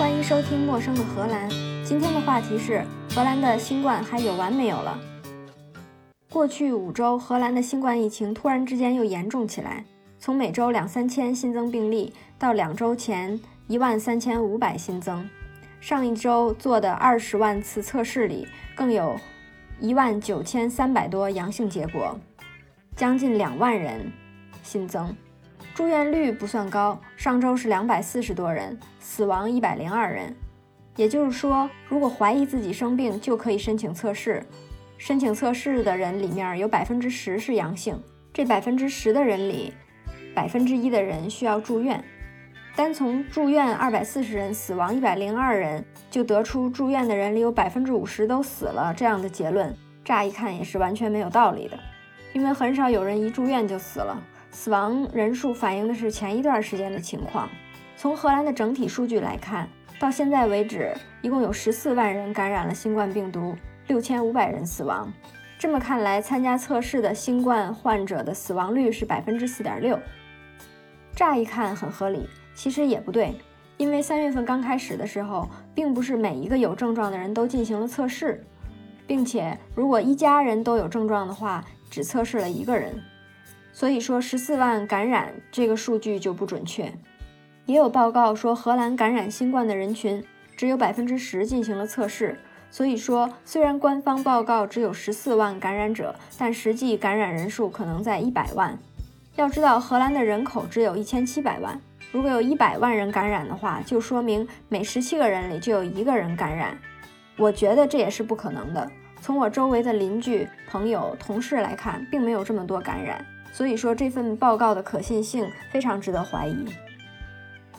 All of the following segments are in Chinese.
欢迎收听《陌生的荷兰》。今天的话题是：荷兰的新冠还有完没有了？过去五周，荷兰的新冠疫情突然之间又严重起来，从每周两三千新增病例，到两周前一万三千五百新增。上一周做的二十万次测试里，更有一万九千三百多阳性结果，将近两万人新增。住院率不算高，上周是两百四十多人，死亡一百零二人。也就是说，如果怀疑自己生病，就可以申请测试。申请测试的人里面有百分之十是阳性，这百分之十的人里，百分之一的人需要住院。单从住院二百四十人、死亡一百零二人，就得出住院的人里有百分之五十都死了这样的结论，乍一看也是完全没有道理的，因为很少有人一住院就死了。死亡人数反映的是前一段时间的情况。从荷兰的整体数据来看，到现在为止，一共有十四万人感染了新冠病毒，六千五百人死亡。这么看来，参加测试的新冠患者的死亡率是百分之四点六。乍一看很合理，其实也不对，因为三月份刚开始的时候，并不是每一个有症状的人都进行了测试，并且如果一家人都有症状的话，只测试了一个人。所以说，十四万感染这个数据就不准确。也有报告说，荷兰感染新冠的人群只有百分之十进行了测试。所以说，虽然官方报告只有十四万感染者，但实际感染人数可能在一百万。要知道，荷兰的人口只有一千七百万，如果有一百万人感染的话，就说明每十七个人里就有一个人感染。我觉得这也是不可能的。从我周围的邻居、朋友、同事来看，并没有这么多感染。所以说这份报告的可信性非常值得怀疑。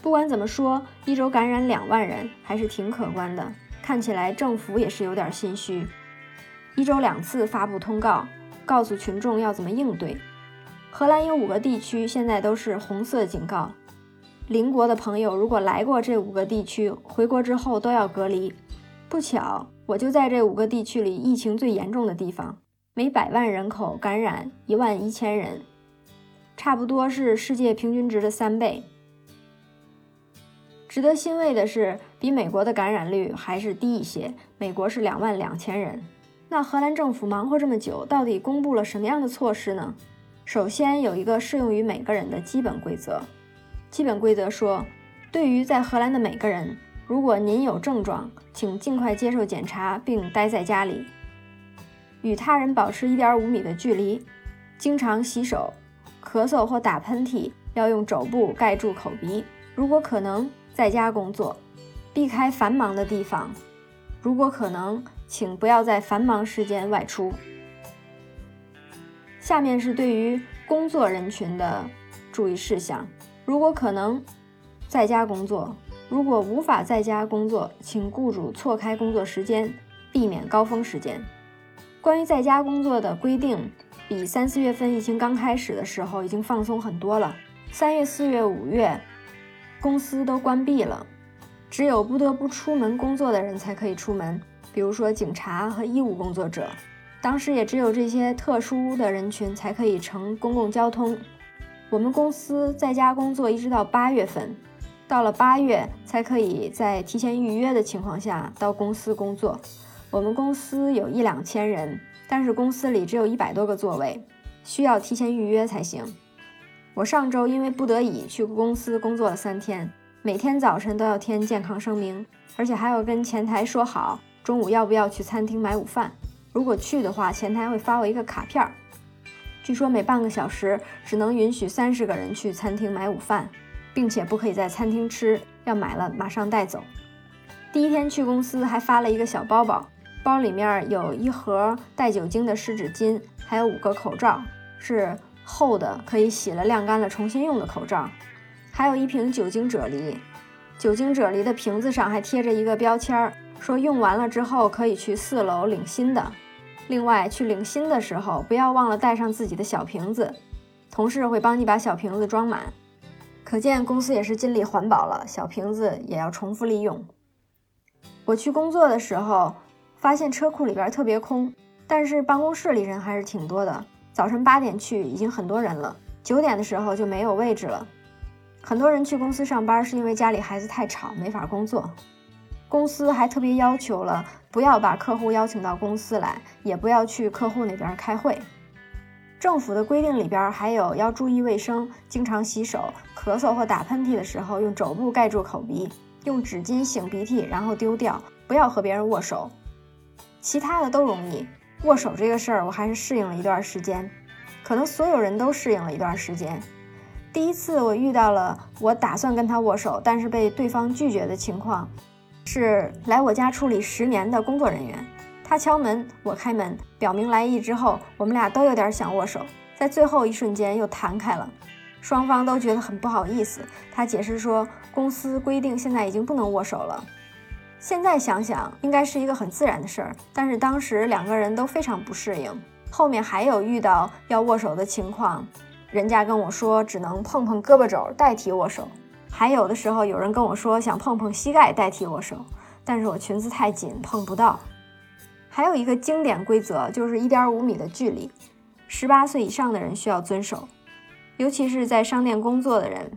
不管怎么说，一周感染两万人还是挺可观的。看起来政府也是有点心虚，一周两次发布通告，告诉群众要怎么应对。荷兰有五个地区现在都是红色警告，邻国的朋友如果来过这五个地区，回国之后都要隔离。不巧，我就在这五个地区里疫情最严重的地方。每百万人口感染一万一千人，差不多是世界平均值的三倍。值得欣慰的是，比美国的感染率还是低一些。美国是两万两千人。那荷兰政府忙活这么久，到底公布了什么样的措施呢？首先有一个适用于每个人的基本规则。基本规则说，对于在荷兰的每个人，如果您有症状，请尽快接受检查并待在家里。与他人保持一点五米的距离，经常洗手，咳嗽或打喷嚏要用肘部盖住口鼻。如果可能，在家工作，避开繁忙的地方。如果可能，请不要在繁忙时间外出。下面是对于工作人群的注意事项：如果可能，在家工作；如果无法在家工作，请雇主错开工作时间，避免高峰时间。关于在家工作的规定，比三四月份疫情刚开始的时候已经放松很多了。三月、四月、五月，公司都关闭了，只有不得不出门工作的人才可以出门，比如说警察和医务工作者。当时也只有这些特殊的人群才可以乘公共交通。我们公司在家工作一直到八月份，到了八月才可以在提前预约的情况下到公司工作。我们公司有一两千人，但是公司里只有一百多个座位，需要提前预约才行。我上周因为不得已去公司工作了三天，每天早晨都要填健康声明，而且还要跟前台说好中午要不要去餐厅买午饭。如果去的话，前台会发我一个卡片儿。据说每半个小时只能允许三十个人去餐厅买午饭，并且不可以在餐厅吃，要买了马上带走。第一天去公司还发了一个小包包。包里面有一盒带酒精的湿纸巾，还有五个口罩，是厚的，可以洗了晾干了重新用的口罩，还有一瓶酒精啫喱。酒精啫喱的瓶子上还贴着一个标签，说用完了之后可以去四楼领新的。另外，去领新的时候不要忘了带上自己的小瓶子，同事会帮你把小瓶子装满。可见公司也是尽力环保了，小瓶子也要重复利用。我去工作的时候。发现车库里边特别空，但是办公室里人还是挺多的。早晨八点去，已经很多人了；九点的时候就没有位置了。很多人去公司上班是因为家里孩子太吵，没法工作。公司还特别要求了，不要把客户邀请到公司来，也不要去客户那边开会。政府的规定里边还有要注意卫生，经常洗手，咳嗽或打喷嚏的时候用肘部盖住口鼻，用纸巾擤鼻涕然后丢掉，不要和别人握手。其他的都容易，握手这个事儿我还是适应了一段时间，可能所有人都适应了一段时间。第一次我遇到了我打算跟他握手，但是被对方拒绝的情况，是来我家处理十年的工作人员。他敲门，我开门，表明来意之后，我们俩都有点想握手，在最后一瞬间又弹开了，双方都觉得很不好意思。他解释说，公司规定现在已经不能握手了。现在想想，应该是一个很自然的事儿，但是当时两个人都非常不适应。后面还有遇到要握手的情况。人家跟我说只能碰碰胳膊肘代替握手，还有的时候有人跟我说想碰碰膝盖代替握手，但是我裙子太紧碰不到。还有一个经典规则就是一点五米的距离，十八岁以上的人需要遵守，尤其是在商店工作的人。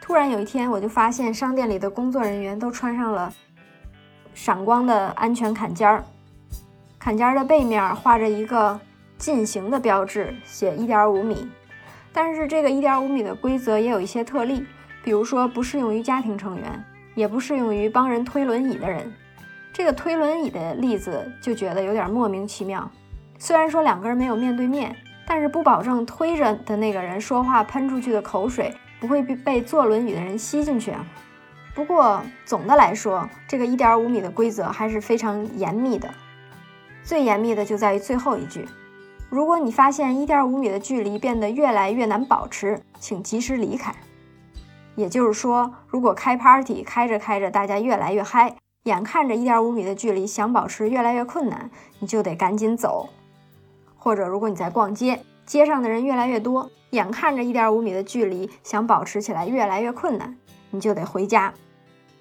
突然有一天我就发现商店里的工作人员都穿上了闪光的安全坎肩儿，坎肩儿的背面画着一个进行的标志，写一点五米。但是这个一点五米的规则也有一些特例，比如说不适用于家庭成员，也不适用于帮人推轮椅的人。这个推轮椅的例子就觉得有点莫名其妙。虽然说两个人没有面对面，但是不保证推着的那个人说话喷出去的口水不会被坐轮椅的人吸进去啊。不过总的来说，这个一点五米的规则还是非常严密的。最严密的就在于最后一句。如果你发现一点五米的距离变得越来越难保持，请及时离开。也就是说，如果开 party 开着开着，大家越来越嗨，眼看着一点五米的距离想保持越来越困难，你就得赶紧走。或者，如果你在逛街，街上的人越来越多，眼看着一点五米的距离想保持起来越来越困难，你就得回家。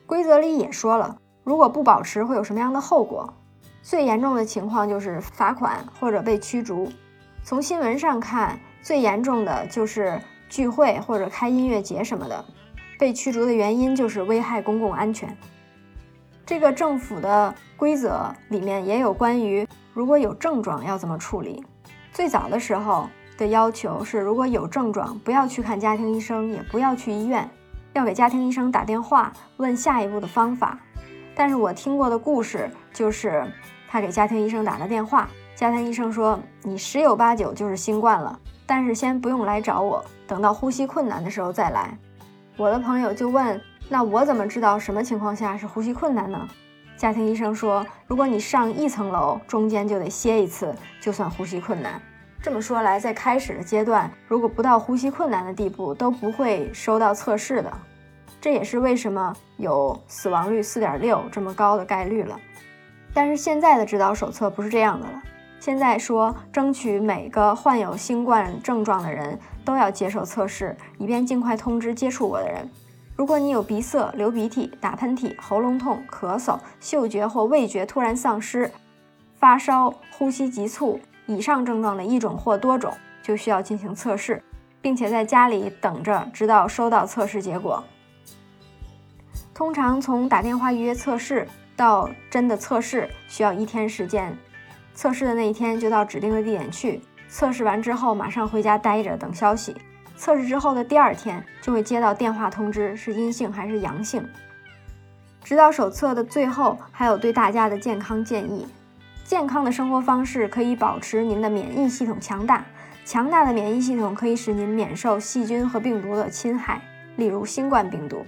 规则里也说了，如果不保持会有什么样的后果？最严重的情况就是罚款或者被驱逐。从新闻上看，最严重的就是聚会或者开音乐节什么的，被驱逐的原因就是危害公共安全。这个政府的规则里面也有关于如果有症状要怎么处理。最早的时候的要求是，如果有症状，不要去看家庭医生，也不要去医院，要给家庭医生打电话问下一步的方法。但是我听过的故事就是，他给家庭医生打了电话。家庭医生说：“你十有八九就是新冠了，但是先不用来找我，等到呼吸困难的时候再来。”我的朋友就问：“那我怎么知道什么情况下是呼吸困难呢？”家庭医生说：“如果你上一层楼，中间就得歇一次，就算呼吸困难。”这么说来，在开始的阶段，如果不到呼吸困难的地步，都不会收到测试的。这也是为什么有死亡率四点六这么高的概率了。但是现在的指导手册不是这样的了。现在说，争取每个患有新冠症状的人都要接受测试，以便尽快通知接触过的人。如果你有鼻塞、流鼻涕、打喷嚏、喉咙痛、咳嗽、嗅觉或味觉突然丧失、发烧、呼吸急促以上症状的一种或多种，就需要进行测试，并且在家里等着，直到收到测试结果。通常从打电话预约测试到真的测试需要一天时间。测试的那一天就到指定的地点去，测试完之后马上回家待着等消息。测试之后的第二天就会接到电话通知是阴性还是阳性。直到手册的最后还有对大家的健康建议：健康的生活方式可以保持您的免疫系统强大，强大的免疫系统可以使您免受细菌和病毒的侵害，例如新冠病毒。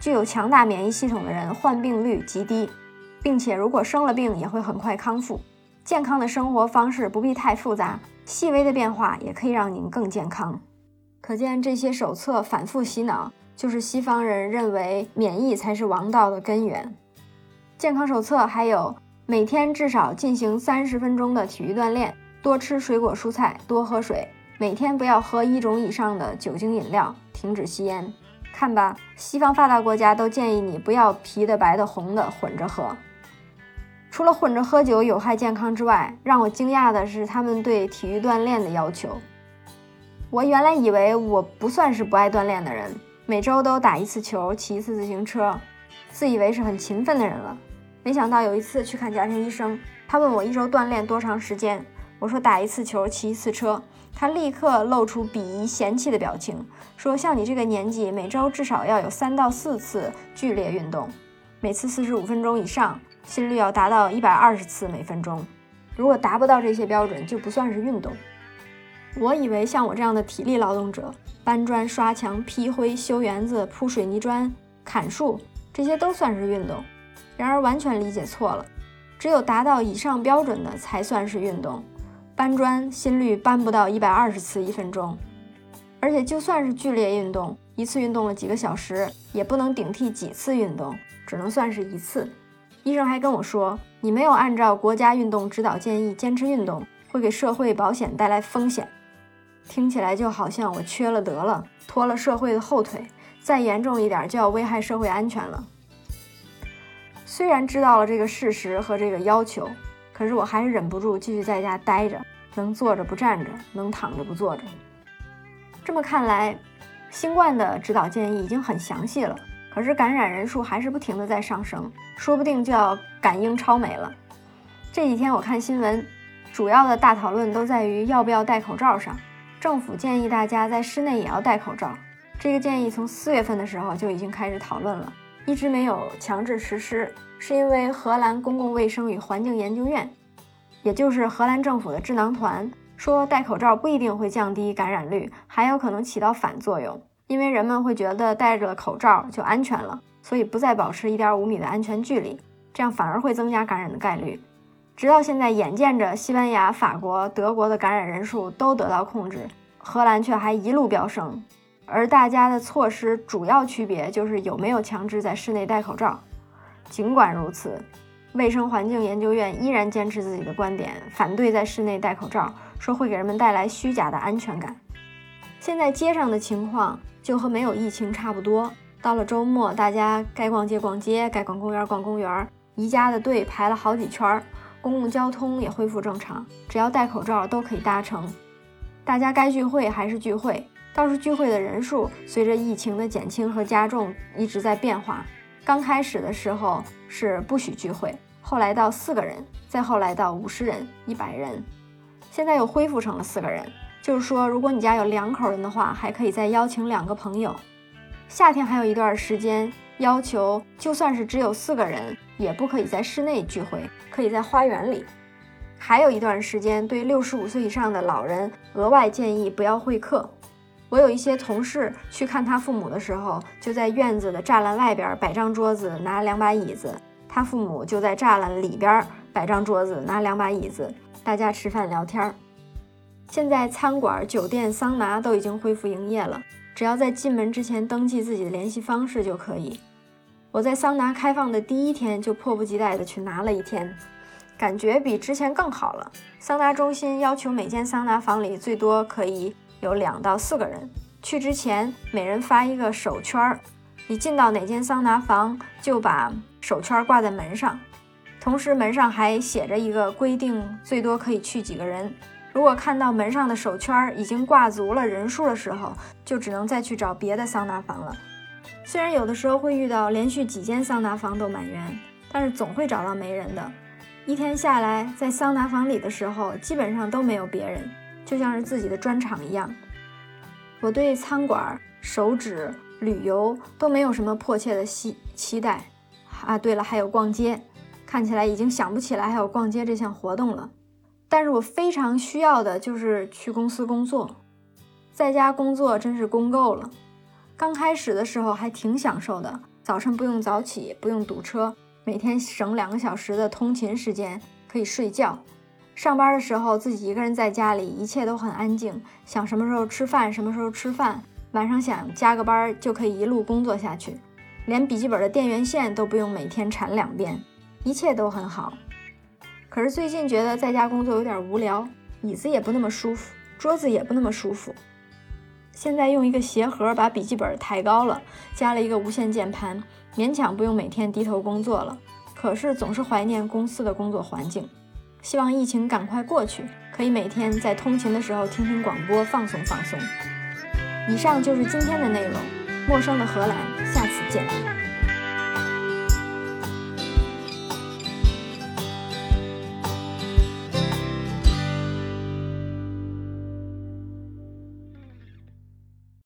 具有强大免疫系统的人患病率极低，并且如果生了病也会很快康复。健康的生活方式不必太复杂，细微的变化也可以让您更健康。可见这些手册反复洗脑，就是西方人认为免疫才是王道的根源。健康手册还有每天至少进行三十分钟的体育锻炼，多吃水果蔬菜，多喝水，每天不要喝一种以上的酒精饮料，停止吸烟。看吧，西方发达国家都建议你不要啤的、白的、红的混着喝。除了混着喝酒有害健康之外，让我惊讶的是他们对体育锻炼的要求。我原来以为我不算是不爱锻炼的人，每周都打一次球，骑一次自行车，自以为是很勤奋的人了。没想到有一次去看家庭医生，他问我一周锻炼多长时间，我说打一次球，骑一次车。他立刻露出鄙夷嫌弃的表情，说：“像你这个年纪，每周至少要有三到四次剧烈运动，每次四十五分钟以上，心率要达到一百二十次每分钟。如果达不到这些标准，就不算是运动。”我以为像我这样的体力劳动者，搬砖、刷墙、劈灰、修园子、铺水泥砖、砍树，这些都算是运动。然而完全理解错了，只有达到以上标准的才算是运动。搬砖心率搬不到一百二十次一分钟，而且就算是剧烈运动，一次运动了几个小时，也不能顶替几次运动，只能算是一次。医生还跟我说，你没有按照国家运动指导建议坚持运动，会给社会保险带来风险。听起来就好像我缺了德了，拖了社会的后腿，再严重一点就要危害社会安全了。虽然知道了这个事实和这个要求，可是我还是忍不住继续在家待着，能坐着不站着，能躺着不坐着。这么看来，新冠的指导建议已经很详细了，可是感染人数还是不停的在上升，说不定就要赶英超美了。这几天我看新闻，主要的大讨论都在于要不要戴口罩上。政府建议大家在室内也要戴口罩，这个建议从四月份的时候就已经开始讨论了，一直没有强制实施，是因为荷兰公共卫生与环境研究院，也就是荷兰政府的智囊团说，戴口罩不一定会降低感染率，还有可能起到反作用，因为人们会觉得戴着口罩就安全了，所以不再保持一点五米的安全距离，这样反而会增加感染的概率。直到现在，眼见着西班牙、法国、德国的感染人数都得到控制，荷兰却还一路飙升。而大家的措施主要区别就是有没有强制在室内戴口罩。尽管如此，卫生环境研究院依然坚持自己的观点，反对在室内戴口罩，说会给人们带来虚假的安全感。现在街上的情况就和没有疫情差不多。到了周末，大家该逛街逛街，该逛公园逛公园，宜家的队排了好几圈。公共交通也恢复正常，只要戴口罩都可以搭乘。大家该聚会还是聚会，倒是聚会的人数随着疫情的减轻和加重一直在变化。刚开始的时候是不许聚会，后来到四个人，再后来到五十人、一百人，现在又恢复成了四个人。就是说，如果你家有两口人的话，还可以再邀请两个朋友。夏天还有一段时间。要求就算是只有四个人，也不可以在室内聚会，可以在花园里。还有一段时间，对六十五岁以上的老人额外建议不要会客。我有一些同事去看他父母的时候，就在院子的栅栏外边摆张桌子，拿两把椅子；他父母就在栅栏里边摆张桌子，拿两把椅子，大家吃饭聊天。现在餐馆、酒店、桑拿都已经恢复营业了，只要在进门之前登记自己的联系方式就可以。我在桑拿开放的第一天就迫不及待地去拿了一天，感觉比之前更好了。桑拿中心要求每间桑拿房里最多可以有两到四个人。去之前每人发一个手圈儿，你进到哪间桑拿房就把手圈挂在门上，同时门上还写着一个规定，最多可以去几个人。如果看到门上的手圈已经挂足了人数的时候，就只能再去找别的桑拿房了。虽然有的时候会遇到连续几间桑拿房都满员，但是总会找到没人的。一天下来，在桑拿房里的时候，基本上都没有别人，就像是自己的专场一样。我对餐馆、手指、旅游都没有什么迫切的期期待。啊，对了，还有逛街，看起来已经想不起来还有逛街这项活动了。但是我非常需要的就是去公司工作，在家工作真是工够了。刚开始的时候还挺享受的，早晨不用早起，不用堵车，每天省两个小时的通勤时间，可以睡觉。上班的时候自己一个人在家里，一切都很安静，想什么时候吃饭什么时候吃饭，晚上想加个班就可以一路工作下去，连笔记本的电源线都不用每天缠两遍，一切都很好。可是最近觉得在家工作有点无聊，椅子也不那么舒服，桌子也不那么舒服。现在用一个鞋盒把笔记本抬高了，加了一个无线键盘，勉强不用每天低头工作了。可是总是怀念公司的工作环境，希望疫情赶快过去，可以每天在通勤的时候听听广播，放松放松。以上就是今天的内容，陌生的荷兰，下次见。